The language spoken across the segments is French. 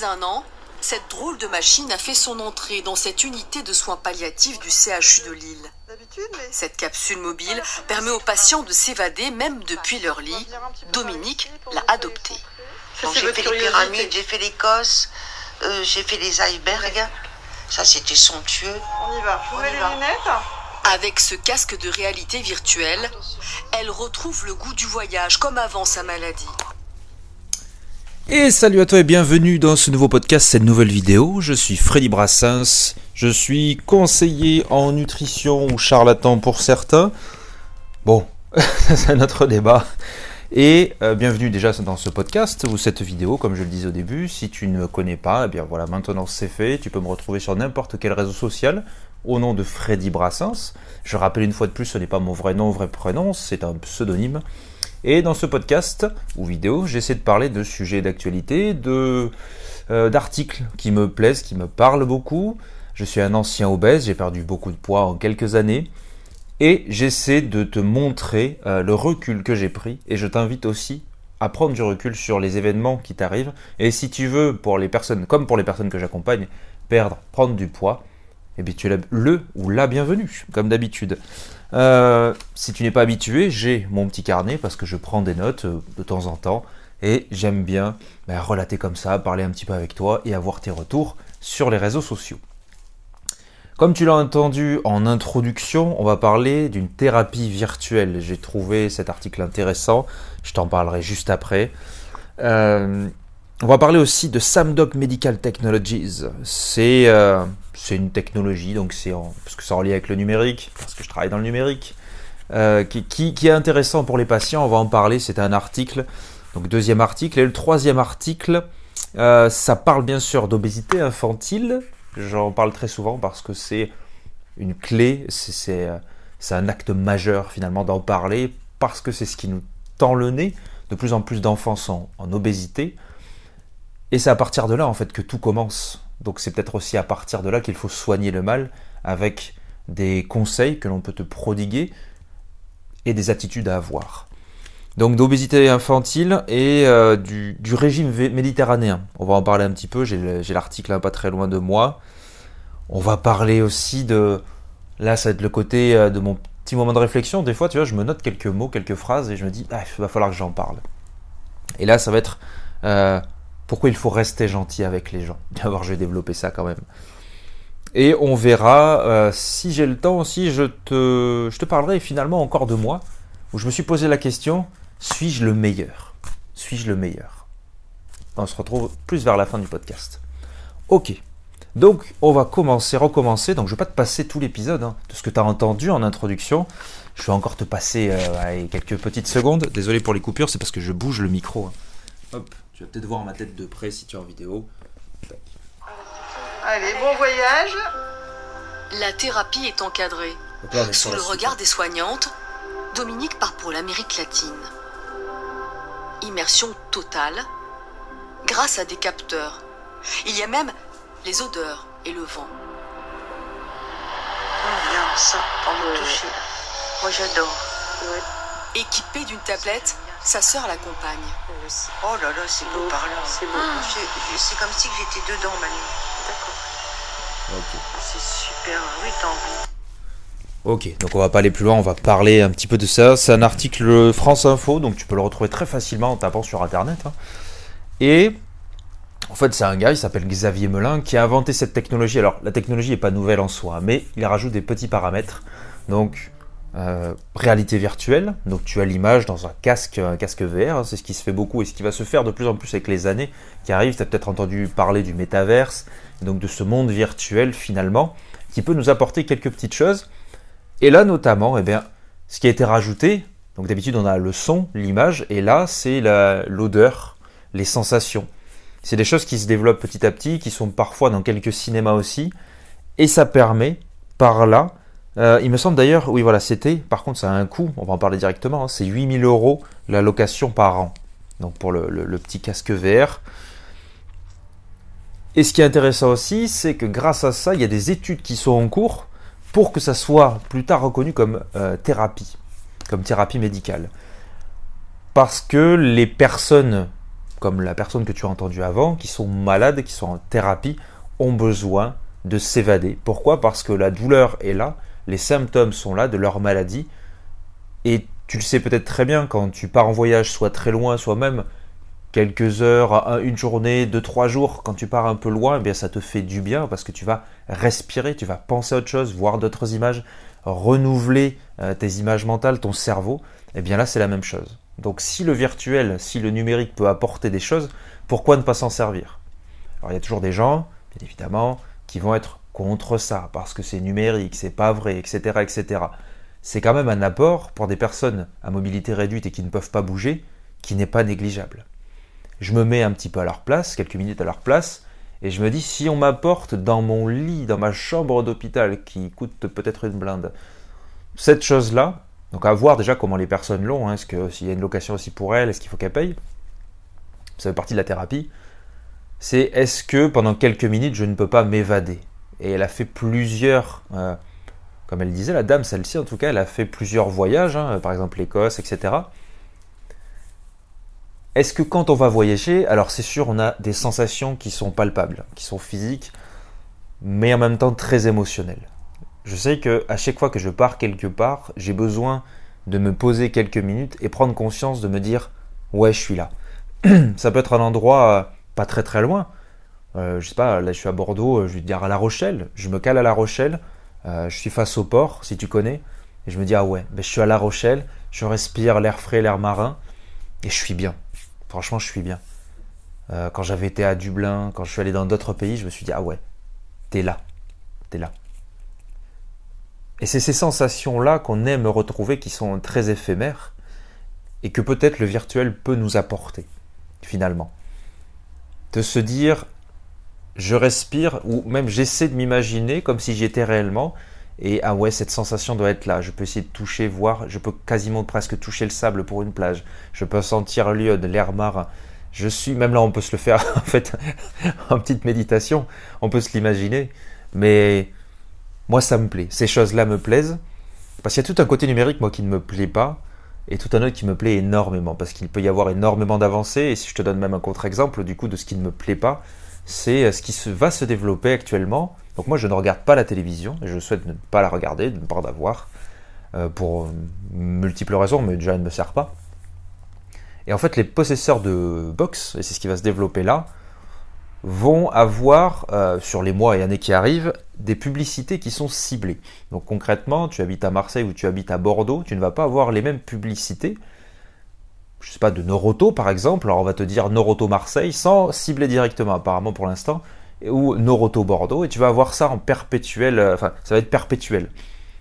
Depuis un an, cette drôle de machine a fait son entrée dans cette unité de soins palliatifs du CHU de Lille. Cette capsule mobile permet aux patients de s'évader même depuis leur lit. Dominique l'a adoptée. j'ai fait les pyramides, j'ai fait l'Écosse, euh, j'ai fait les icebergs. Ça, c'était somptueux. On y va. Vous les lunettes avec ce casque de réalité virtuelle, elle retrouve le goût du voyage comme avant sa maladie. Et salut à toi et bienvenue dans ce nouveau podcast, cette nouvelle vidéo. Je suis Freddy Brassens, je suis conseiller en nutrition ou charlatan pour certains. Bon, c'est notre débat. Et euh, bienvenue déjà dans ce podcast ou cette vidéo, comme je le disais au début. Si tu ne me connais pas, eh bien voilà, maintenant c'est fait. Tu peux me retrouver sur n'importe quel réseau social au nom de Freddy Brassens. Je rappelle une fois de plus, ce n'est pas mon vrai nom, vrai prénom, c'est un pseudonyme. Et dans ce podcast ou vidéo, j'essaie de parler de sujets d'actualité, de euh, d'articles qui me plaisent, qui me parlent beaucoup. Je suis un ancien obèse, j'ai perdu beaucoup de poids en quelques années. Et j'essaie de te montrer euh, le recul que j'ai pris. Et je t'invite aussi à prendre du recul sur les événements qui t'arrivent. Et si tu veux, pour les personnes, comme pour les personnes que j'accompagne, perdre, prendre du poids, eh bien tu es le ou la bienvenue, comme d'habitude. Euh, si tu n'es pas habitué, j'ai mon petit carnet parce que je prends des notes euh, de temps en temps et j'aime bien ben, relater comme ça, parler un petit peu avec toi et avoir tes retours sur les réseaux sociaux. Comme tu l'as entendu en introduction, on va parler d'une thérapie virtuelle. J'ai trouvé cet article intéressant, je t'en parlerai juste après. Euh, on va parler aussi de Samdoc Medical Technologies. C'est c'est une technologie, donc c'est parce que ça en avec le numérique, parce que je travaille dans le numérique, euh, qui, est intéressant pour les patients. On va en parler. C'est un article, donc deuxième article. Et le troisième article, euh, ça parle bien sûr d'obésité infantile. J'en parle très souvent parce que c'est une clé, c'est un acte majeur finalement d'en parler parce que c'est ce qui nous tend le nez. De plus en plus d'enfants sont en obésité. Et c'est à partir de là en fait que tout commence. Donc c'est peut-être aussi à partir de là qu'il faut soigner le mal avec des conseils que l'on peut te prodiguer et des attitudes à avoir. Donc d'obésité infantile et euh, du, régime méditerranéen. On va en parler un petit peu, j'ai l'article pas très loin de moi. On va parler aussi de... Là, ça va être le côté euh, de mon petit moment de réflexion. Des fois, tu vois, je me note quelques mots, quelques phrases et je me dis, ah, il va falloir que j'en parle. Et là, ça va être euh, pourquoi il faut rester gentil avec les gens? D'abord, je vais développer ça quand même. Et on verra, euh, si j'ai le temps aussi, je te, te parlerai finalement encore de moi, où je me suis posé la question, suis-je le meilleur? Suis-je le meilleur? On se retrouve plus vers la fin du podcast. Ok, donc on va commencer, recommencer, donc je ne vais pas te passer tout l'épisode hein, de ce que tu as entendu en introduction, je vais encore te passer euh, quelques petites secondes, désolé pour les coupures, c'est parce que je bouge le micro. Hein. Hop. Tu vas peut-être voir ma tête de près si tu es en vidéo. Allez, bon voyage. La thérapie est encadrée. Sous le regard des soignantes, Dominique part pour l'Amérique latine. Immersion totale grâce à des capteurs. Il y a même les odeurs et le vent. Oh, bien ça, pour me toucher. Moi j'adore. Équipée d'une tablette, sa sœur l'accompagne. Oh là là, c'est beau par là. C'est beau. Ah. C'est comme si j'étais dedans, Manu. D'accord. Ok. C'est super. Oui, t'as envie. Ok, donc on va pas aller plus loin, on va parler un petit peu de ça. C'est un article France Info, donc tu peux le retrouver très facilement en tapant sur Internet. Hein. Et en fait, c'est un gars, il s'appelle Xavier Melin, qui a inventé cette technologie. Alors, la technologie n'est pas nouvelle en soi, mais il rajoute des petits paramètres. Donc, euh, réalité virtuelle. Donc tu as l'image dans un casque, un casque VR, c'est ce qui se fait beaucoup et ce qui va se faire de plus en plus avec les années qui arrivent. Tu as peut-être entendu parler du métaverse, donc de ce monde virtuel finalement, qui peut nous apporter quelques petites choses. Et là notamment, eh bien, ce qui a été rajouté, donc d'habitude on a le son, l'image, et là c'est l'odeur, les sensations. C'est des choses qui se développent petit à petit, qui sont parfois dans quelques cinémas aussi, et ça permet par là euh, il me semble d'ailleurs, oui voilà, c'était, par contre ça a un coût, on va en parler directement, hein, c'est 8000 euros la location par an, donc pour le, petit casque VR. Et ce qui est intéressant aussi, c'est que grâce à ça, il y a des études qui sont en cours pour que ça soit plus tard reconnu comme euh, thérapie, comme thérapie médicale. Parce que les personnes comme la personne que tu as entendue avant, qui sont malades, qui sont en thérapie, ont besoin de s'évader. Pourquoi? Parce que la douleur est là, les symptômes sont là de leur maladie, et tu le sais peut-être très bien quand tu pars en voyage, soit très loin, soit même quelques heures, une journée, deux, trois jours, quand tu pars un peu loin, eh bien ça te fait du bien parce que tu vas respirer, tu vas penser à autre chose, voir d'autres images, renouveler euh, tes images mentales, ton cerveau. Eh bien là, c'est la même chose. Donc si le virtuel, si le numérique peut apporter des choses, pourquoi ne pas s'en servir? Alors il y a toujours des gens, bien évidemment, qui vont être contre ça parce que c'est numérique, c'est pas vrai, etc., etc. C'est quand même un apport pour des personnes à mobilité réduite et qui ne peuvent pas bouger, qui n'est pas négligeable je me mets un petit peu à leur place, quelques minutes à leur place, et je me dis, si on m'apporte dans mon lit, dans ma chambre d'hôpital, qui coûte peut-être une blinde, cette chose-là, donc à voir déjà comment les personnes l'ont, hein, est-ce qu'il y a une location aussi pour elles, est-ce qu'il faut qu'elles payent Ça fait partie de la thérapie. C'est est-ce que pendant quelques minutes, je ne peux pas m'évader? Et elle a fait plusieurs, euh, comme elle disait, la dame, celle-ci en tout cas, elle a fait plusieurs voyages, hein, par exemple l'Écosse, etc. Est-ce que quand on va voyager, alors c'est sûr, on a des sensations qui sont palpables, qui sont physiques, mais en même temps très émotionnelles. Je sais que à chaque fois que je pars quelque part, j'ai besoin de me poser quelques minutes et prendre conscience de me dire ouais, je suis là. Ça peut être un endroit euh, pas très très loin. Euh, je sais pas, là je suis à Bordeaux, euh, je vais dire à La Rochelle. Je me cale à La Rochelle. je suis face au port, si tu connais. Et je me dis ah ouais, ben, je suis à La Rochelle. Je respire l'air frais, l'air marin, et je suis bien. Franchement, je suis bien. Euh, quand j'avais été à Dublin, quand je suis allé dans d'autres pays, je me suis dit, ah ouais, t'es là, t'es là. Et c'est ces sensations-là qu'on aime retrouver qui sont très éphémères et que peut-être le virtuel peut nous apporter, finalement. De se dire, je respire, ou même j'essaie de m'imaginer comme si j'y étais réellement, et ah ouais, cette sensation doit être là. Je peux essayer de toucher, voir. Je peux quasiment presque toucher le sable pour une plage. Je peux sentir l'iode, l'air marin. Je suis, même là, on peut se le faire en fait en petite méditation. On peut se l'imaginer. Mais moi, ça me plaît. Ces choses-là me plaisent. Parce qu'il y a tout un côté numérique, moi, qui ne me plaît pas. Et tout un autre qui me plaît énormément. Parce qu'il peut y avoir énormément d'avancées. Et si je te donne même un contre-exemple, du coup, de ce qui ne me plaît pas, c'est euh, ce qui va se développer actuellement donc moi je ne regarde pas la télévision, et je souhaite ne pas la regarder, de ne pas en avoir, euh, pour multiples raisons, mais déjà elle ne me sert pas. Et en fait les possesseurs de box, et c'est ce qui va se développer là, vont avoir, euh, sur les mois et années qui arrivent, des publicités qui sont ciblées. Donc concrètement, tu habites à Marseille ou tu habites à Bordeaux, tu ne vas pas avoir les mêmes publicités, je sais pas, de Noroto par exemple, alors on va te dire Noroto Marseille sans cibler directement apparemment pour l'instant, ou Noroto Bordeaux, et tu vas avoir ça en perpétuel, euh, enfin ça va être perpétuel.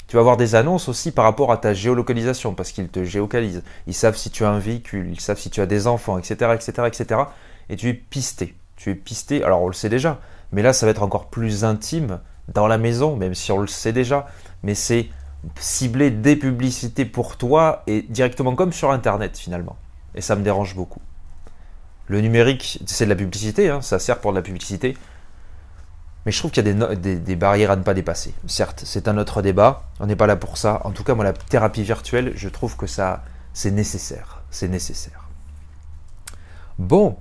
Tu vas avoir des annonces aussi par rapport à ta géolocalisation, parce qu'ils te géocalisent. Ils savent si tu as un véhicule, ils savent si tu as des enfants, etc., etc., etc. Et tu es pisté. Tu es pisté, alors on le sait déjà, mais là ça va être encore plus intime dans la maison, même si on le sait déjà. Mais c'est cibler des publicités pour toi et directement comme sur Internet finalement. Et ça me dérange beaucoup. Le numérique, c'est de la publicité, hein, ça sert pour de la publicité, mais je trouve qu'il y a des, barrières à ne pas dépasser. Certes, c'est un autre débat, on n'est pas là pour ça. En tout cas, moi, la thérapie virtuelle, je trouve que ça, c'est nécessaire. C'est nécessaire. Bon,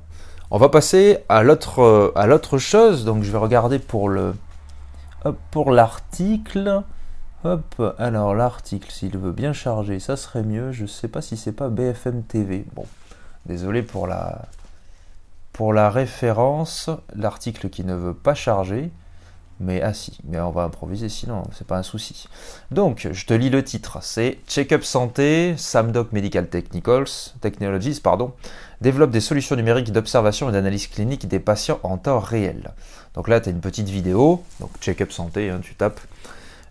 on va passer à l'autre, chose. Donc, je vais regarder pour l'article. Hop, alors l'article, s'il veut bien charger, ça serait mieux. Je ne sais pas si c'est pas BFM TV. Bon, désolé pour la, référence, l'article qui ne veut pas charger, mais ah si, mais on va improviser sinon, c'est pas un souci. Donc, je te lis le titre, c'est Check-up santé, Samdoc Medical Technicals, Technologies, pardon, développe des solutions numériques d'observation et d'analyse clinique des patients en temps réel. Donc là, tu as une petite vidéo, donc Check-up santé, hein, tu tapes.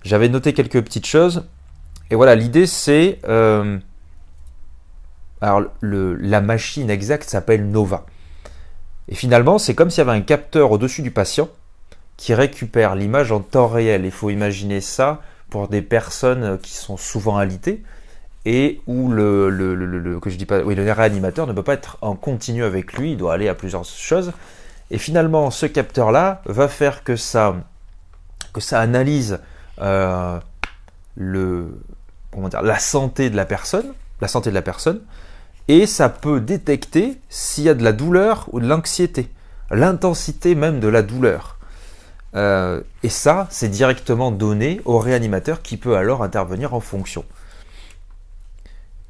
J'avais noté quelques petites choses, et voilà, l'idée c'est... Euh, alors, le, la machine exacte s'appelle Nova. Et finalement, c'est comme s'il y avait un capteur au-dessus du patient qui récupère l'image en temps réel. Il faut imaginer ça pour des personnes qui sont souvent alitées et où le, le, que je dis pas, oui, le réanimateur ne peut pas être en continu avec lui, il doit aller à plusieurs choses. Et finalement, ce capteur-là va faire que ça, que ça analyse euh, le, comment dire, la santé de la personne, la santé de la personne, et ça peut détecter s'il y a de la douleur ou de l'anxiété, l'intensité même de la douleur. Euh, et ça, c'est directement donné au réanimateur qui peut alors intervenir en fonction.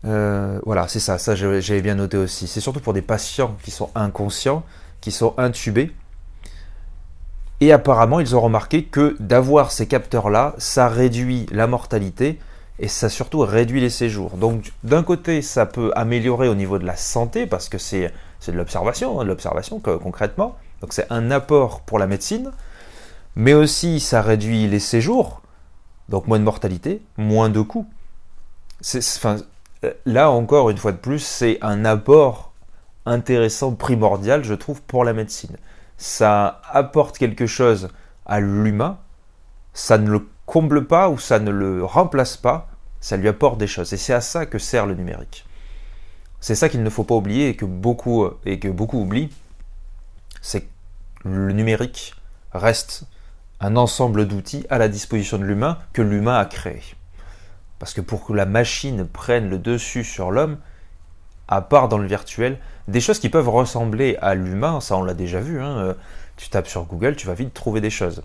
Euh, voilà, c'est ça, ça j'avais bien noté aussi. C'est surtout pour des patients qui sont inconscients, qui sont intubés. Et apparemment, ils ont remarqué que d'avoir ces capteurs-là, ça réduit la mortalité et ça surtout réduit les séjours. Donc d'un côté, ça peut améliorer au niveau de la santé parce que c'est de l'observation, hein, de l'observation concrètement. Donc c'est un apport pour la médecine, mais aussi ça réduit les séjours, donc moins de mortalité, moins de coûts. Là encore une fois de plus, c'est un apport intéressant, primordial, je trouve, pour la médecine. Ça apporte quelque chose à l'humain, ça ne le comble pas ou ça ne le remplace pas, ça lui apporte des choses. Et c'est à ça que sert le numérique. C'est ça qu'il ne faut pas oublier et que beaucoup, et que beaucoup oublient, c'est que le numérique reste un ensemble d'outils à la disposition de l'humain que l'humain a créé. Parce que pour que la machine prenne le dessus sur l'homme, à part dans le virtuel, des choses qui peuvent ressembler à l'humain, ça on l'a déjà vu, hein, tu tapes sur Google, tu vas vite trouver des choses.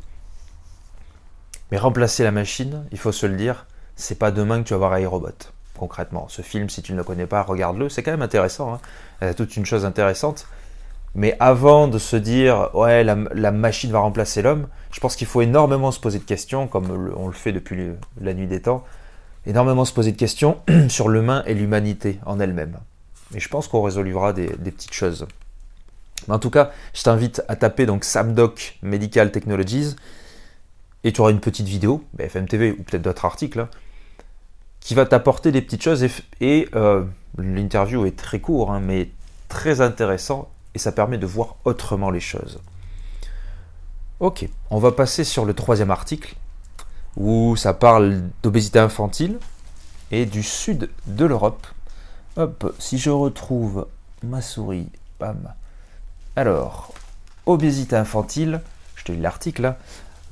Mais remplacer la machine, il faut se le dire, c'est pas demain que tu vas voir iRobot. Concrètement, ce film, si tu ne le connais pas, regarde-le. C'est quand même intéressant. Hein. Toute une chose intéressante. Mais avant de se dire, ouais, la, machine va remplacer l'homme, je pense qu'il faut énormément se poser de questions, comme on le fait depuis la nuit des temps, énormément se poser de questions sur l'humain et l'humanité en elle-même. Et je pense qu'on résolvera des, petites choses. Mais en tout cas, je t'invite à taper donc SamDoc Medical Technologies et tu auras une petite vidéo, BFM TV ou peut-être d'autres articles, hein, qui va t'apporter des petites choses. Et, euh, l'interview est très court, hein, mais très intéressant, et ça permet de voir autrement les choses. Ok, on va passer sur le troisième article, où ça parle d'obésité infantile et du sud de l'Europe. Hop, si je retrouve ma souris, bam. Alors, obésité infantile, je te lis l'article là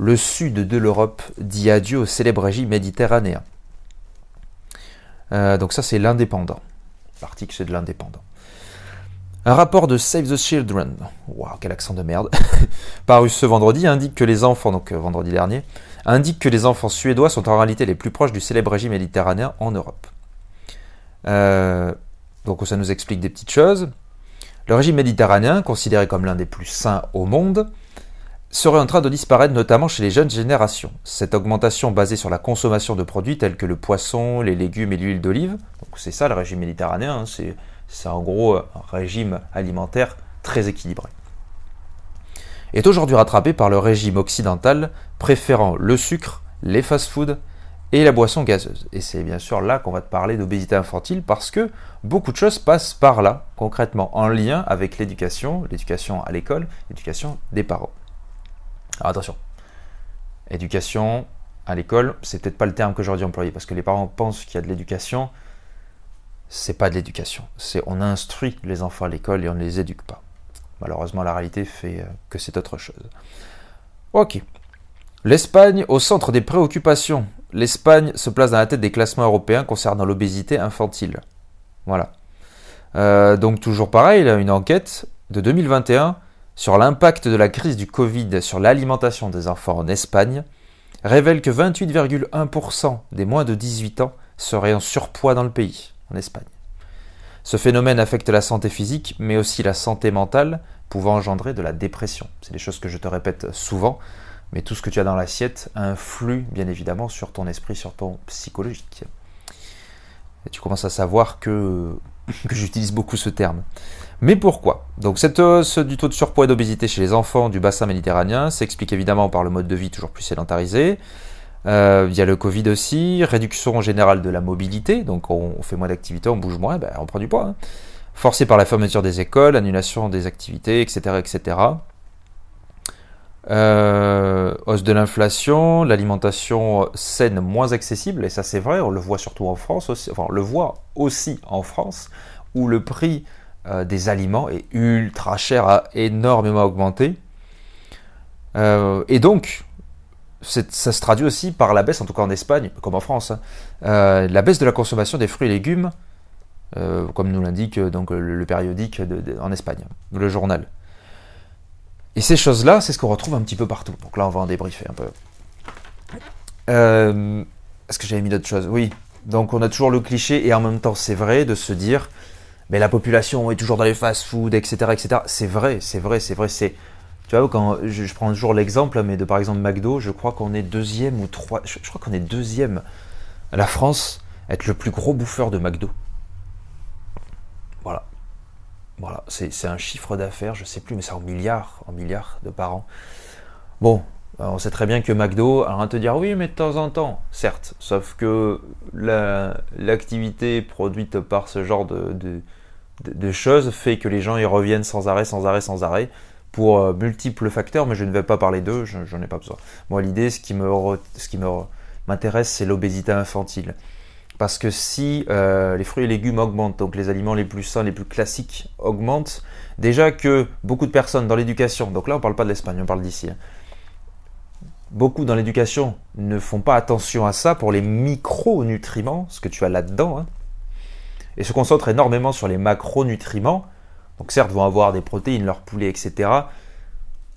le sud de l'Europe dit adieu au célèbre régime méditerranéen. Euh, donc ça c'est l'indépendant. L'article c'est de l'indépendant. Un rapport de Save the Children, waouh quel accent de merde, paru ce vendredi indique que les enfants, donc euh, vendredi dernier, indique que les enfants suédois sont en réalité les plus proches du célèbre régime méditerranéen en Europe. Euh, donc ça nous explique des petites choses. Le régime méditerranéen, considéré comme l'un des plus sains au monde, serait en train de disparaître notamment chez les jeunes générations. Cette augmentation basée sur la consommation de produits tels que le poisson, les légumes et l'huile d'olive, donc c'est ça le régime méditerranéen, hein, c'est, en gros un régime alimentaire très équilibré, est aujourd'hui rattrapé par le régime occidental préférant le sucre, les fast-foods et la boisson gazeuse. Et c'est bien sûr là qu'on va te parler d'obésité infantile parce que beaucoup de choses passent par là, concrètement, en lien avec l'éducation, l'éducation à l'école, l'éducation des parents. Alors attention, éducation à l'école, c'est peut-être pas le terme que j'aurais dû employer parce que les parents pensent qu'il y a de l'éducation. C'est pas de l'éducation. C'est on instruit les enfants à l'école et on ne les éduque pas. Malheureusement, la réalité fait euh, que c'est autre chose. Ok. L'Espagne au centre des préoccupations. L'Espagne se place dans la tête des classements européens concernant l'obésité infantile. Voilà. Euh, donc toujours pareil, une enquête de 2021 sur l'impact de la crise du Covid sur l'alimentation des enfants en Espagne révèle que 28,1% des moins de 18 ans seraient en surpoids dans le pays, en Espagne. Ce phénomène affecte la santé physique, mais aussi la santé mentale, pouvant engendrer de la dépression. C'est des choses que je te répète souvent, mais tout ce que tu as dans l'assiette influe bien évidemment sur ton esprit, sur ton psychologique. Et tu commences à savoir que, que j'utilise beaucoup ce terme. Mais pourquoi? Donc cette hausse du taux de surpoids et d'obésité chez les enfants du bassin méditerranéen s'explique évidemment par le mode de vie toujours plus sédentarisé, euh, via le Covid aussi, réduction générale de la mobilité, donc on, fait moins d'activités, on bouge moins, ben on prend du poids. Hein. Forcé par la fermeture des écoles, annulation des activités, etc. etc. Euh, hausse de l'inflation, l'alimentation saine moins accessible, et ça c'est vrai, on le voit surtout en France enfin on le voit aussi en France, où le prix euh, des aliments est ultra cher, a énormément augmenté. Euh, et donc, ça se traduit aussi par la baisse, en tout cas en Espagne, comme en France, hein, euh, la baisse de la consommation des fruits et légumes comme nous l'indique le, périodique en Espagne, le journal. Et ces choses-là, c'est ce qu'on retrouve un petit peu partout. Donc là, on va en débriefer un peu. Est-ce que j'avais mis d'autres choses? Oui. Donc on a toujours le cliché, et en même temps c'est vrai, de se dire, mais la population est toujours dans les fast-food, etc., etc. C'est vrai, c'est vrai, c'est vrai. C'est, tu vois, quand je, prends toujours l'exemple, mais de par exemple McDo, je crois qu'on est deuxième ou trois, je, crois qu'on est deuxième à la France être le plus gros bouffeur de McDo. Voilà. C'est un chiffre d'affaires, je sais plus, mais c'est en milliards, en milliards de par an. Bon, on sait très bien que McDo a rien te dire oui, mais de temps en temps, certes, sauf que l'activité produite par ce genre de, choses fait que les gens y reviennent sans arrêt, sans arrêt, sans arrêt, pour euh, multiples facteurs, mais je ne vais pas parler d'eux, j'en ai pas besoin. Moi, l'idée, ce qui m'intéresse, c'est l'obésité infantile. Parce que si euh, les fruits et légumes augmentent, donc les aliments les plus sains, les plus classiques augmentent, déjà que beaucoup de personnes dans l'éducation, donc là on ne parle pas de l'Espagne, on parle d'ici, hein, beaucoup dans l'éducation ne font pas attention à ça pour les micronutriments, ce que tu as là-dedans, hein, et se concentrent énormément sur les macronutriments. Donc certes, vont avoir des protéines, leur poulet, etc.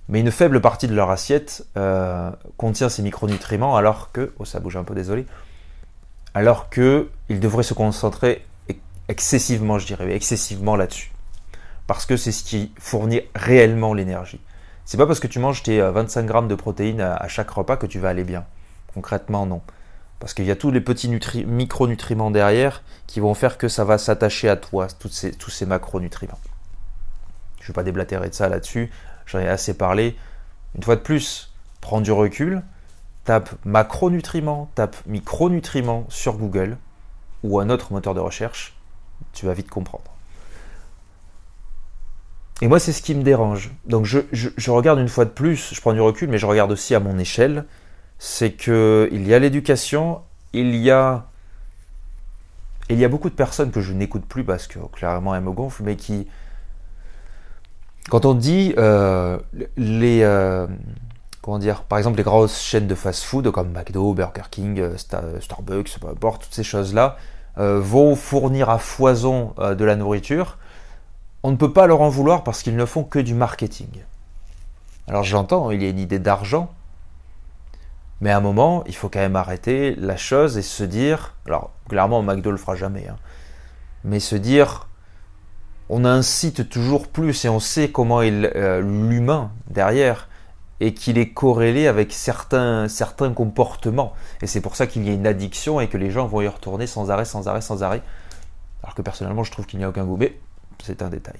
Mais une faible partie de leur assiette euh, contient ces micronutriments, alors que, oh ça bouge un peu, désolé, alors qu'ils devraient se concentrer excessivement, je dirais, excessivement là-dessus. Parce que c'est ce qui fournit réellement l'énergie. C'est pas parce que tu manges tes 25 euh, grammes de protéines à chaque repas que tu vas aller bien. Concrètement, non. Parce qu'il y a tous les petits micronutriments derrière qui vont faire que ça va s'attacher à toi, tous ces, tous ces macronutriments. Je ne vais pas déblatérer de ça là-dessus, j'en ai assez parlé. Une fois de plus, prends du recul, tape macronutriments, tape micronutriments sur Google ou un autre moteur de recherche, tu vas vite comprendre. Et moi, c'est ce qui me dérange. Donc, je, regarde une fois de plus, je prends du recul, mais je regarde aussi à mon échelle. C'est que il y a l'éducation, il y a, il y a beaucoup de personnes que je n'écoute plus parce que clairement elles me gonflent, mais qui, quand on dit euh, les, euh, comment dire, par exemple les grosses chaînes de fast-food comme McDo, Burger King, euh, Starbucks, peu importe, toutes ces choses-là, vont fournir à foison de la nourriture on ne peut pas leur en vouloir parce qu'ils ne font que du marketing. Alors j'entends, il y a une idée d'argent, mais à un moment, il faut quand même arrêter la chose et se dire, alors clairement McDo le fera jamais, hein, mais se dire, on incite toujours plus et on sait comment euh, l'humain derrière et qu'il est corrélé avec certains, certains comportements. Et c'est pour ça qu'il y a une addiction et que les gens vont y retourner sans arrêt, sans arrêt, sans arrêt. Alors que personnellement, je trouve qu'il n'y a aucun goût. Mais c'est un détail.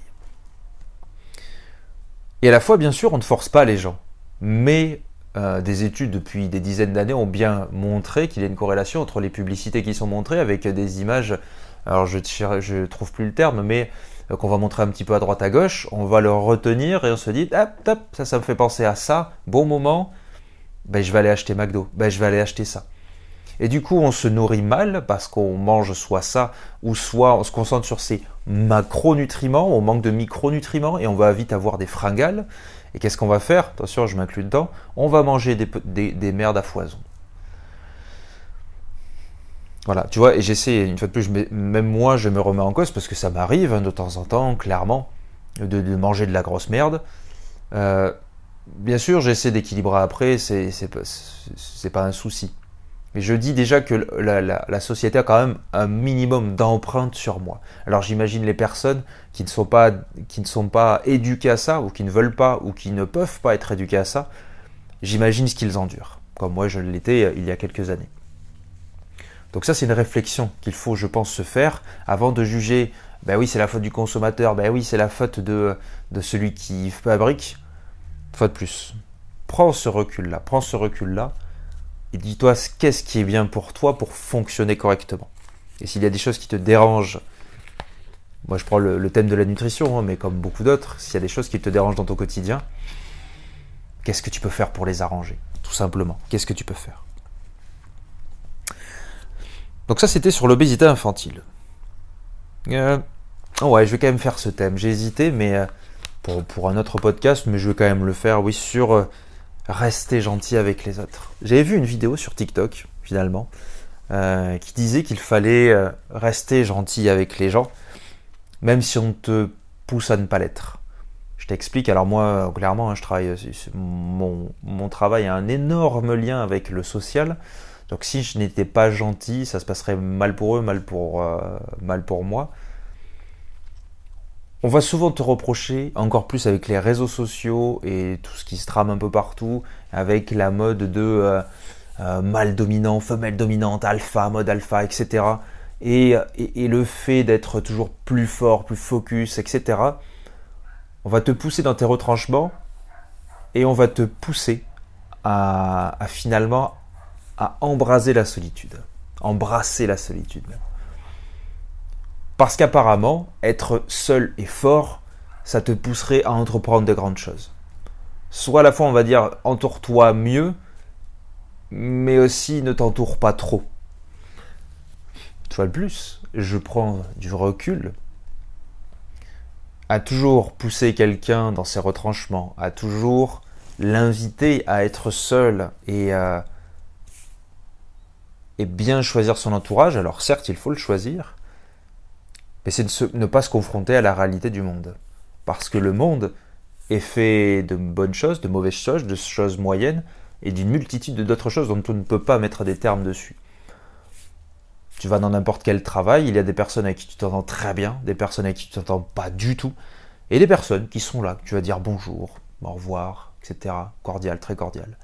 Et à la fois, bien sûr, on ne force pas les gens. Mais euh, des études depuis des dizaines d'années ont bien montré qu'il y a une corrélation entre les publicités qui sont montrées avec des images, alors je ne trouve plus le terme, mais qu'on va montrer un petit peu à droite à gauche, on va le retenir et on se dit, hop, hop, ça, ça me fait penser à ça, bon moment, ben, je vais aller acheter McDo, ben, je vais aller acheter ça. Et du coup, on se nourrit mal parce qu'on mange soit ça, ou soit on se concentre sur ces macronutriments, on manque de micronutriments et on va vite avoir des fringales. Et qu'est-ce qu'on va faire? Attention, je m'inclus dedans. On va manger des, merdes à foison. Voilà, tu vois, et j'essaie, une fois de plus, même moi, je me remets en cause parce que ça m'arrive hein, de temps en temps, clairement, de, manger de la grosse merde. Euh, bien sûr, j'essaie d'équilibrer après, c'est pas un souci. Mais je dis déjà que la, société a quand même un minimum d'empreinte sur moi. Alors j'imagine les personnes qui ne, sont pas, qui ne sont pas éduquées à ça, ou qui ne veulent pas, ou qui ne peuvent pas être éduquées à ça, j'imagine ce qu'ils endurent, comme moi je l'étais il y a quelques années. Donc ça c'est une réflexion qu'il faut, je pense, se faire avant de juger, ben oui c'est la faute du consommateur, ben oui c'est la faute de, celui qui fabrique. Une fois de plus, prends ce recul-là, prends ce recul-là, et dis-toi qu'est-ce qui est bien pour toi pour fonctionner correctement? Et s'il y a des choses qui te dérangent, moi je prends le, thème de la nutrition, hein, mais comme beaucoup d'autres, s'il y a des choses qui te dérangent dans ton quotidien, qu'est-ce que tu peux faire pour les arranger Tout simplement, qu'est-ce que tu peux faire? Donc ça c'était sur l'obésité infantile. Euh, oh ouais, je vais quand même faire ce thème. J'ai hésité, mais euh, pour, un autre podcast, mais je vais quand même le faire, oui, sur... Euh, rester gentil avec les autres. J'avais vu une vidéo sur TikTok, finalement, qui disait qu'il fallait rester gentil avec les gens. même si on te pousse à ne pas l'être. Je t'explique, alors moi, clairement, hein, je travaille, mon, mon travail a un énorme lien avec le social. Donc si je n'étais pas gentil, ça se passerait mal pour eux, mal pour, euh, mal pour moi. On va souvent te reprocher, encore plus avec les réseaux sociaux et tout ce qui se trame un peu partout, avec la mode de euh, euh, mâle dominant, femelle dominante, alpha, mode alpha, etc. Et, et le fait d'être toujours plus fort, plus focus, etc. On va te pousser dans tes retranchements et on va te pousser à, à finalement à embraser la solitude, embrasser la solitude. Parce qu'apparemment, être seul et fort, ça te pousserait à entreprendre de grandes choses. Soit à la fois, on va dire, entoure-toi mieux, mais aussi ne t'entoure pas trop. Tu vois le plus, je prends du recul à toujours pousser quelqu'un dans ses retranchements, à toujours l'inviter à être seul et à et bien choisir son entourage, alors certes il faut le choisir, mais c'est ne pas se confronter à la réalité du monde. Parce que le monde est fait de bonnes choses, de mauvaises choses, de choses moyennes, et d'une multitude d'autres choses dont on ne peut pas mettre des termes dessus. Tu vas dans n'importe quel travail, il y a des personnes avec qui tu t'entends très bien, des personnes avec qui tu t'entends pas du tout, et des personnes qui sont là, que tu vas dire bonjour, au revoir, etc. Cordial, très cordial.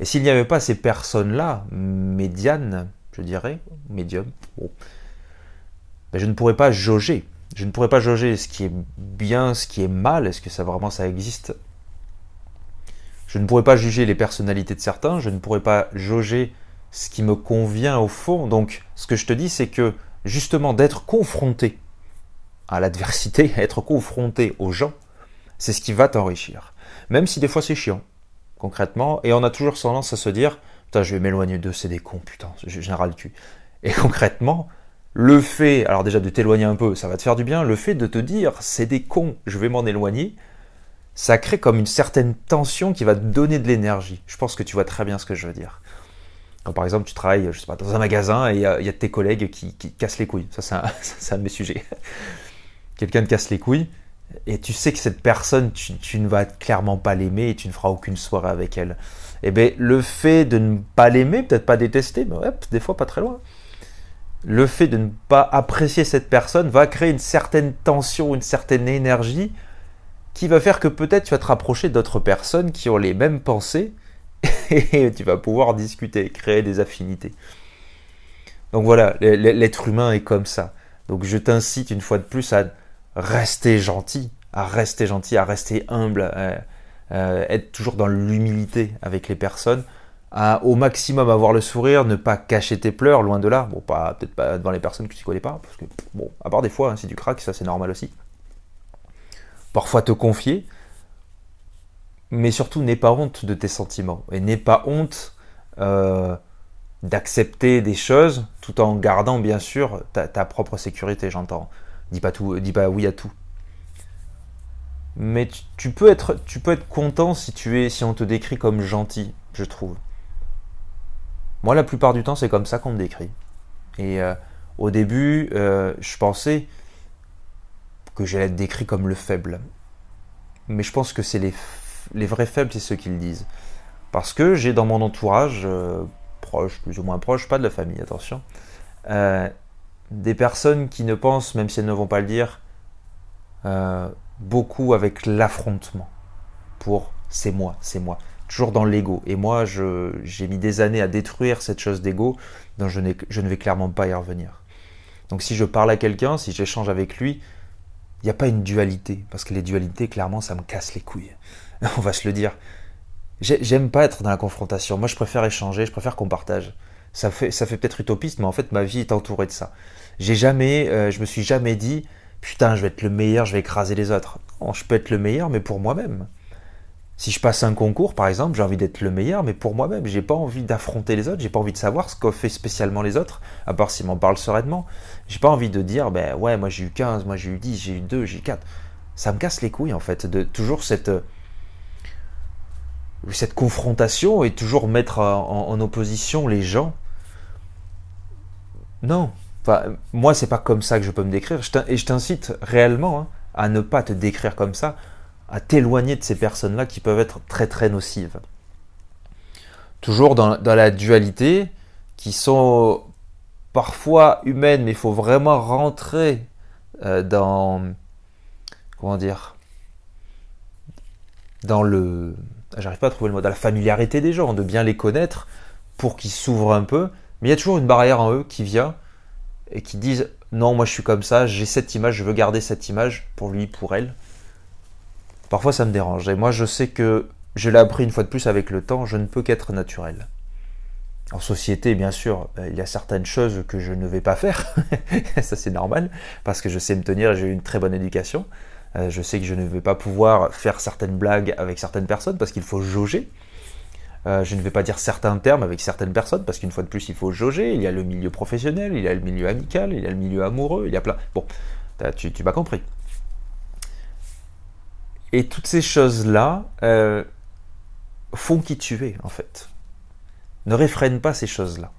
Et s'il n'y avait pas ces personnes-là, médianes, je dirais, médium, ben je ne pourrais pas jauger. Je ne pourrais pas jauger ce qui est bien, ce qui est mal, est-ce que ça vraiment ça existe? Je ne pourrais pas juger les personnalités de certains, je ne pourrais pas jauger ce qui me convient au fond. Donc ce que je te dis, c'est que justement d'être confronté à l'adversité, être confronté aux gens, c'est ce qui va t'enrichir. Même si des fois c'est chiant concrètement, et on a toujours tendance à se dire, putain, je vais m'éloigner d'eux, c'est des cons, putain, général le cul. Et concrètement, le fait, alors déjà de t'éloigner un peu, ça va te faire du bien, le fait de te dire, c'est des cons, je vais m'en éloigner, ça crée comme une certaine tension qui va te donner de l'énergie. Je pense que tu vois très bien ce que je veux dire. Quand par exemple tu travailles, je sais pas, dans un magasin et il y, a tes collègues qui, cassent les couilles. Ça, c'est un, un, de mes sujets. Quelqu'un te casse les couilles, et tu sais que cette personne, tu, ne vas clairement pas l'aimer et tu ne feras aucune soirée avec elle. Eh bien, le fait de ne pas l'aimer, peut-être pas détester, mais des fois pas très loin. Le fait de ne pas apprécier cette personne va créer une certaine tension, une certaine énergie qui va faire que peut-être tu vas te rapprocher d'autres personnes qui ont les mêmes pensées et tu vas pouvoir discuter, créer des affinités. Donc voilà, l'être humain est comme ça. Donc je t'incite une fois de plus à rester gentil, à rester gentil, à rester humble, être toujours dans l'humilité avec les personnes, au maximum avoir le sourire, ne pas cacher tes pleurs, loin de là. Peut-être pas devant les personnes que tu connais pas, parce que bon, à part des fois, hein, si tu craques, ça c'est normal aussi. Parfois te confier, mais surtout n'aie pas honte de tes sentiments et n'aie pas honte euh, d'accepter des choses tout en gardant bien sûr ta propre sécurité, j'entends. Dis pas tout, dis pas oui à tout. Mais tu, peux être, content si tu es, si on te décrit comme gentil, je trouve. Moi, la plupart du temps, c'est comme ça qu'on me décrit. Et euh, au début, euh, je pensais que j'allais être décrit comme le faible. Mais je pense que c'est les, vrais faibles, c'est ceux qui le disent. Parce que j'ai dans mon entourage, euh, proche, plus ou moins proche, pas de la famille, attention, des personnes qui ne pensent, même si elles ne vont pas le dire, euh, beaucoup avec l'affrontement pour c'est moi, c'est moi. Toujours dans l'ego. Et moi, j'ai mis des années à détruire cette chose d'ego dont je, ne vais clairement pas y revenir. Donc si je parle à quelqu'un, si j'échange avec lui, il n'y a pas une dualité. Parce que les dualités, clairement, ça me casse les couilles. On va se le dire. J'aime pas être dans la confrontation. Moi, je préfère échanger, je préfère qu'on partage. Ça fait, ça fait peut-être utopiste, mais en fait, ma vie est entourée de ça. J'ai jamais, euh, je me suis jamais dit, putain, je vais être le meilleur, je vais écraser les autres. je peux être le meilleur, mais pour moi-même. Si je passe un concours, par exemple, j'ai envie d'être le meilleur, mais pour moi-même. J'ai pas envie d'affronter les autres, j'ai pas envie de savoir ce qu'ont fait spécialement les autres, à part s'ils m'en parlent sereinement. J'ai pas envie de dire, ben ouais, moi j'ai eu 15, moi j'ai eu 10, j'ai eu 2, j'ai eu 4. Ça me casse les couilles, en fait, de toujours cette, euh, cette confrontation et toujours mettre en opposition les gens non, Enfin, moi, c'est pas comme ça que je peux me décrire. Et je t'incite réellement hein, à ne pas te décrire comme ça, à t'éloigner de ces personnes-là qui peuvent être très très nocives. Toujours dans, la dualité, qui sont parfois humaines, mais il faut vraiment rentrer euh, dans. Comment dire Dans le. J'arrive pas à trouver le mot. Dans la familiarité des gens, de bien les connaître pour qu'ils s'ouvrent un peu. Mais il y a toujours une barrière en eux qui vient et qui disent non, moi je suis comme ça, j'ai cette image, je veux garder cette image pour lui, pour elle. Parfois ça me dérange. Et moi je sais que je l'ai appris une fois de plus avec le temps, je ne peux qu'être naturel. En société, bien sûr, euh, il y a certaines choses que je ne vais pas faire. ça c'est normal, parce que je sais me tenir j'ai eu une très bonne éducation. Euh, je sais que je ne vais pas pouvoir faire certaines blagues avec certaines personnes parce qu'il faut jauger. Euh, je ne vais pas dire certains termes avec certaines personnes, parce qu'une fois de plus, il faut jauger. Il y a le milieu professionnel, il y a le milieu amical, il y a le milieu amoureux, il y a plein. Bon, tu, m'as compris. Et toutes ces choses-là euh, font qui tu es, en fait. Ne réfrène pas ces choses-là.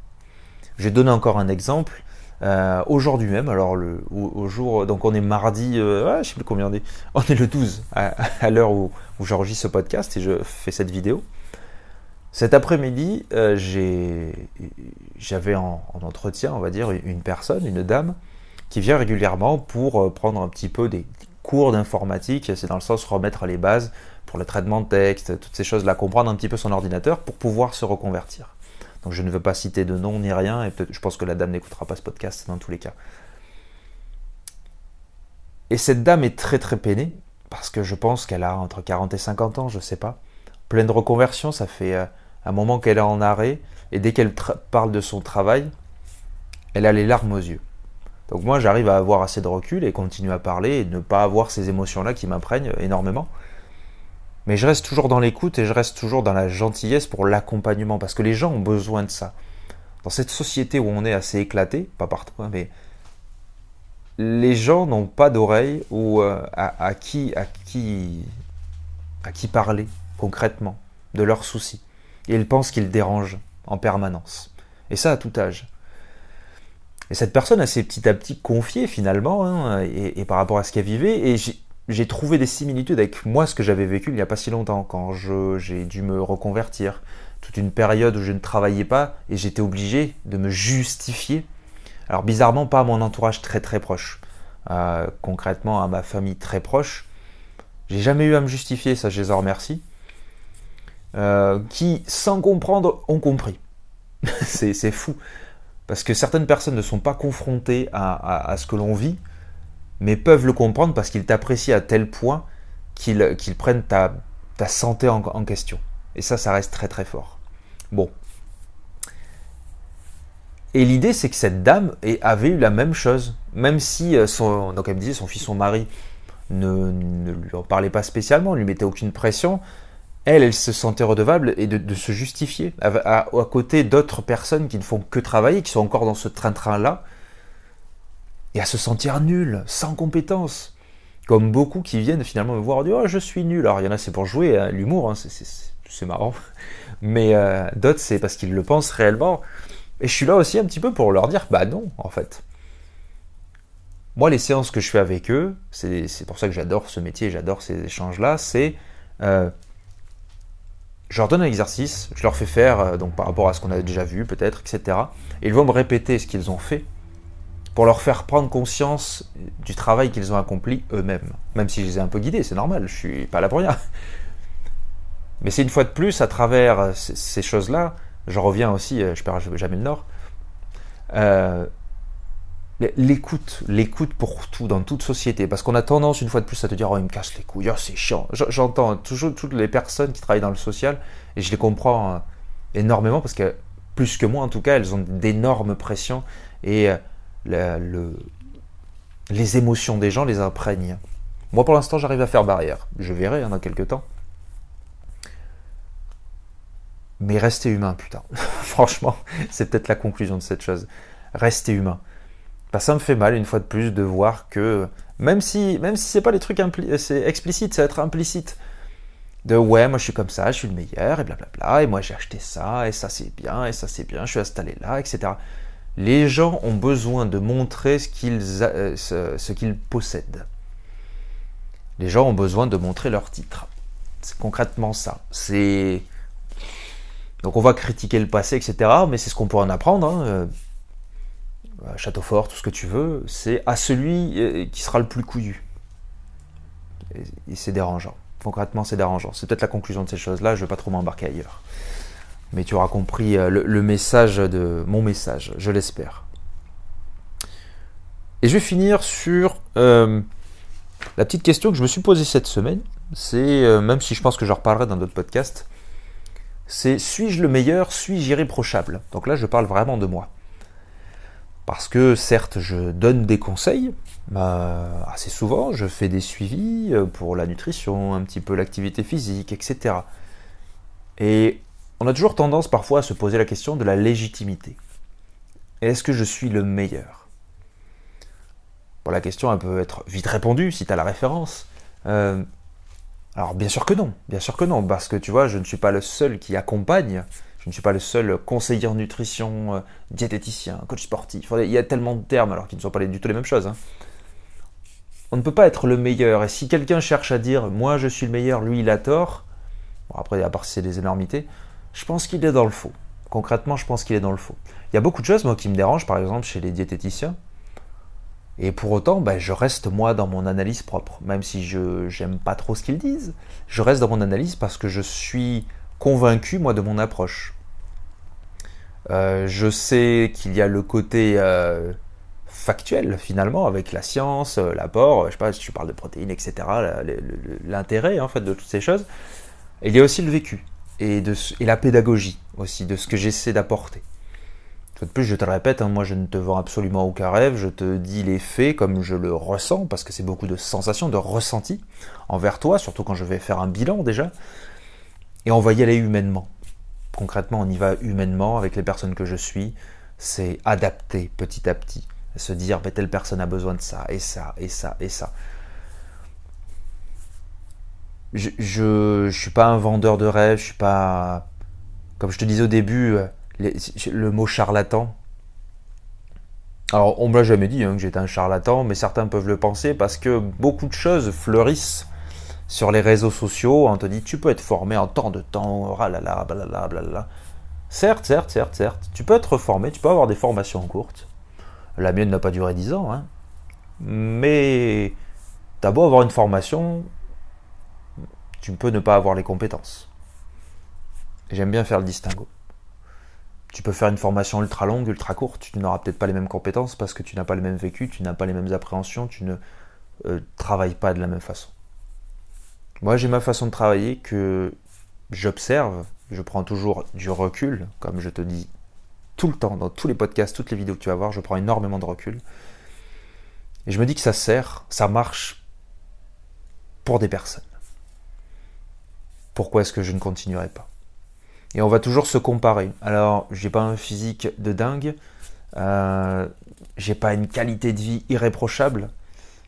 Je vais donner encore un exemple. Euh, aujourd'hui même, alors le, au, jour, donc on est mardi, euh, je sais plus combien on est, on est le 12 à, l'heure où j'enregistre ce podcast et je fais cette vidéo. Cet après-midi, euh, j'avais en, entretien, on va dire, une personne, une dame, qui vient régulièrement pour euh, prendre un petit peu des, cours d'informatique, c'est dans le sens remettre les bases pour le traitement de texte, toutes ces choses-là, comprendre un petit peu son ordinateur pour pouvoir se reconvertir. Donc je ne veux pas citer de nom ni rien, et je pense que la dame n'écoutera pas ce podcast dans tous les cas. Et cette dame est très très peinée, parce que je pense qu'elle a entre 40 et 50 ans, je ne sais pas. Pleine de reconversion, ça fait euh, un moment qu'elle est en arrêt, et dès qu'elle parle de son travail, elle a les larmes aux yeux. Donc moi j'arrive à avoir assez de recul et continuer à parler et ne pas avoir ces émotions-là qui m'imprègnent énormément. Mais je reste toujours dans l'écoute et je reste toujours dans la gentillesse pour l'accompagnement, parce que les gens ont besoin de ça. Dans cette société où on est assez éclaté, pas partout, hein, mais les gens n'ont pas d'oreille ou euh, à, qui, à, qui, à qui parler concrètement de leurs soucis et ils pensent qu'ils dérangent en permanence. Et ça à tout âge. Et cette personne s'est petit à petit confiée finalement, hein, et, par rapport à ce qu'elle vivait, et j'ai trouvé des similitudes avec moi, ce que j'avais vécu il n'y a pas si longtemps, quand j'ai dû me reconvertir. Toute une période où je ne travaillais pas, et j'étais obligé de me justifier. Alors bizarrement, pas à mon entourage très très proche. Euh, concrètement, à ma famille très proche. J'ai jamais eu à me justifier, ça je les en remercie. Euh, qui, sans comprendre, ont compris. c'est fou. Parce que certaines personnes ne sont pas confrontées à, ce que l'on vit, mais peuvent le comprendre parce qu'ils t'apprécient à tel point qu'ils prennent ta, santé en, question. Et ça, ça reste très très fort. Bon. Et l'idée, c'est que cette dame avait eu la même chose. Même si, euh, son, donc elle me son fils, son mari, ne, ne lui en parlait pas spécialement, ne lui mettait aucune pression, elle, elle se sentait redevable et de, se justifier à, côté d'autres personnes qui ne font que travailler, qui sont encore dans ce train-train-là, et à se sentir nulle, sans compétence. Comme beaucoup qui viennent finalement me voir dire Oh, je suis nul. Alors, il y en a, c'est pour jouer, hein, l'humour, hein, c'est marrant. Mais euh, d'autres, c'est parce qu'ils le pensent réellement. Et je suis là aussi un petit peu pour leur dire Bah non, en fait. Moi, les séances que je fais avec eux, c'est pour ça que j'adore ce métier, j'adore ces échanges-là, c'est euh, je leur donne un exercice, je leur fais faire, euh, donc par rapport à ce qu'on a déjà vu peut-être, etc. Et ils vont me répéter ce qu'ils ont fait pour leur faire prendre conscience du travail qu'ils ont accompli eux-mêmes. Même si je les ai un peu guidés, c'est normal, je suis pas là pour rien. Mais c'est une fois de plus, à travers euh, ces choses-là, je reviens aussi, euh, je perds jamais le nord, L'écoute, l'écoute pour tout, dans toute société. Parce qu'on a tendance, une fois de plus, à te dire Oh, il me casse les couilles, oh, c'est chiant. J'entends toujours toutes les personnes qui travaillent dans le social, et je les comprends euh, énormément, parce que, plus que moi en tout cas, elles ont d'énormes pressions, et euh, le, les émotions des gens les imprègnent. Moi, pour l'instant, j'arrive à faire barrière. Je verrai hein, dans quelques temps. Mais restez humain, putain. Franchement, c'est peut-être la conclusion de cette chose. Restez humain. Bah, ça me fait mal une fois de plus de voir que même si même si c'est pas les trucs explicites, ça va être implicite. De ouais, moi je suis comme ça, je suis le meilleur et blablabla, et moi j'ai acheté ça, et ça c'est bien, et ça c'est bien, je suis installé là, etc. Les gens ont besoin de montrer ce qu'ils, euh, ce qu'ils possèdent. Les gens ont besoin de montrer leur titre. C'est concrètement ça. C'est donc on va critiquer le passé, etc. Mais c'est ce qu'on pourrait en apprendre. Hein. Euh, château fort, tout ce que tu veux. C'est à celui euh, qui sera le plus couillu. Et c'est dérangeant. Concrètement, c'est dérangeant. C'est peut-être la conclusion de ces choses-là. Je ne vais pas trop m'embarquer ailleurs. Mais tu auras compris euh, le, message de mon message, je l'espère. Et je vais finir sur la petite question que je me suis posée cette semaine. C'est, même si je pense que j'en reparlerai dans d'autres podcasts, c'est suis-je le meilleur, suis-je irréprochable? Donc là, je parle vraiment de moi. Parce que certes, je donne des conseils, bah, assez souvent, je fais des suivis euh, pour la nutrition, un petit peu l'activité physique, etc. Et on a toujours tendance parfois à se poser la question de la légitimité. Est-ce que je suis le meilleur? Bon, la question elle peut être vite répondue si tu as la référence. Euh, alors bien sûr que non, bien sûr que non, parce que tu vois, je ne suis pas le seul qui accompagne, je ne suis pas le seul conseiller en nutrition, euh, diététicien, coach sportif. Il y a tellement de termes alors qu'ils ne sont pas du tout les mêmes choses. Hein. On ne peut pas être le meilleur. Et si quelqu'un cherche à dire moi je suis le meilleur, lui il a tort, bon après à part c'est des énormités, je pense qu'il est dans le faux. Concrètement, je pense qu'il est dans le faux. Il y a beaucoup de choses moi qui me dérangent, par exemple chez les diététiciens. Et pour autant, ben, je reste moi dans mon analyse propre. Même si je n'aime pas trop ce qu'ils disent, je reste dans mon analyse parce que je suis convaincu moi de mon approche. Euh, je sais qu'il y a le côté euh, factuel finalement avec la science, euh, l'apport, je sais pas si tu parles de protéines, etc. L'intérêt en fait de toutes ces choses. il y a aussi le vécu et, la pédagogie aussi de ce que j'essaie d'apporter. De plus, je te le répète, hein, moi je ne te vends absolument aucun rêve, je te dis les faits comme je le ressens, parce que c'est beaucoup de sensations, de ressenti envers toi, surtout quand je vais faire un bilan déjà. Et on va y aller humainement. Concrètement, on y va humainement avec les personnes que je suis. C'est adapter petit à petit. Se dire, mais telle personne a besoin de ça, et ça, et ça, et ça. Je ne suis pas un vendeur de rêves, je suis pas. Comme je te disais au début, euh, le mot charlatan. Alors, on me l'a jamais dit hein, que j'étais un charlatan, mais certains peuvent le penser parce que beaucoup de choses fleurissent sur les réseaux sociaux. On te dit, tu peux être formé en temps de temps, blablabla. Certes, certes, certes, certes. Tu peux être formé, tu peux avoir des formations courtes. La mienne n'a pas duré 10 ans, hein. Mais t'as beau avoir une formation, tu peux ne pas avoir les compétences. J'aime bien faire le distinguo. Tu peux faire une formation ultra longue, ultra courte, tu n'auras peut-être pas les mêmes compétences parce que tu n'as pas le même vécu, tu n'as pas les mêmes appréhensions, tu ne euh, travailles pas de la même façon. Moi, j'ai ma façon de travailler que j'observe, je prends toujours du recul, comme je te dis tout le temps, dans tous les podcasts, toutes les vidéos que tu vas voir, je prends énormément de recul. Et je me dis que ça sert, ça marche pour des personnes. Pourquoi est-ce que je ne continuerai pas? Et on va toujours se comparer. Alors, j'ai pas un physique de dingue, euh, j'ai pas une qualité de vie irréprochable,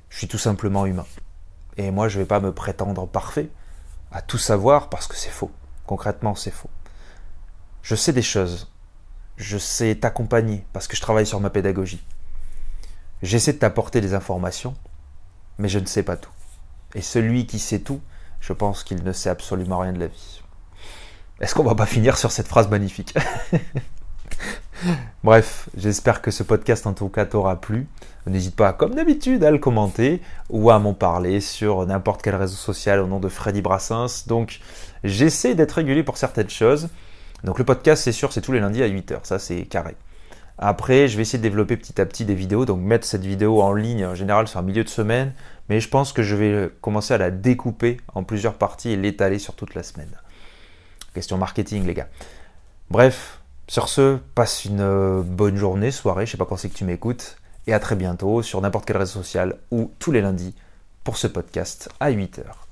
je suis tout simplement humain. Et moi, je vais pas me prétendre parfait, à tout savoir, parce que c'est faux. Concrètement, c'est faux. Je sais des choses, je sais t'accompagner, parce que je travaille sur ma pédagogie. J'essaie de t'apporter des informations, mais je ne sais pas tout. Et celui qui sait tout, je pense qu'il ne sait absolument rien de la vie. Est-ce qu'on va pas finir sur cette phrase magnifique? Bref, j'espère que ce podcast en tout cas t'aura plu. N'hésite pas, comme d'habitude, à le commenter ou à m'en parler sur n'importe quel réseau social au nom de Freddy Brassens. Donc, j'essaie d'être régulier pour certaines choses. Donc, le podcast, c'est sûr, c'est tous les lundis à 8h. Ça, c'est carré. Après, je vais essayer de développer petit à petit des vidéos. Donc, mettre cette vidéo en ligne, en général, sur un milieu de semaine. Mais je pense que je vais commencer à la découper en plusieurs parties et l'étaler sur toute la semaine. Question marketing, les gars. Bref, sur ce, passe une euh, bonne journée, soirée, je sais pas quand c'est que tu m'écoutes, et à très bientôt sur n'importe quel réseau social ou tous les lundis pour ce podcast à 8h.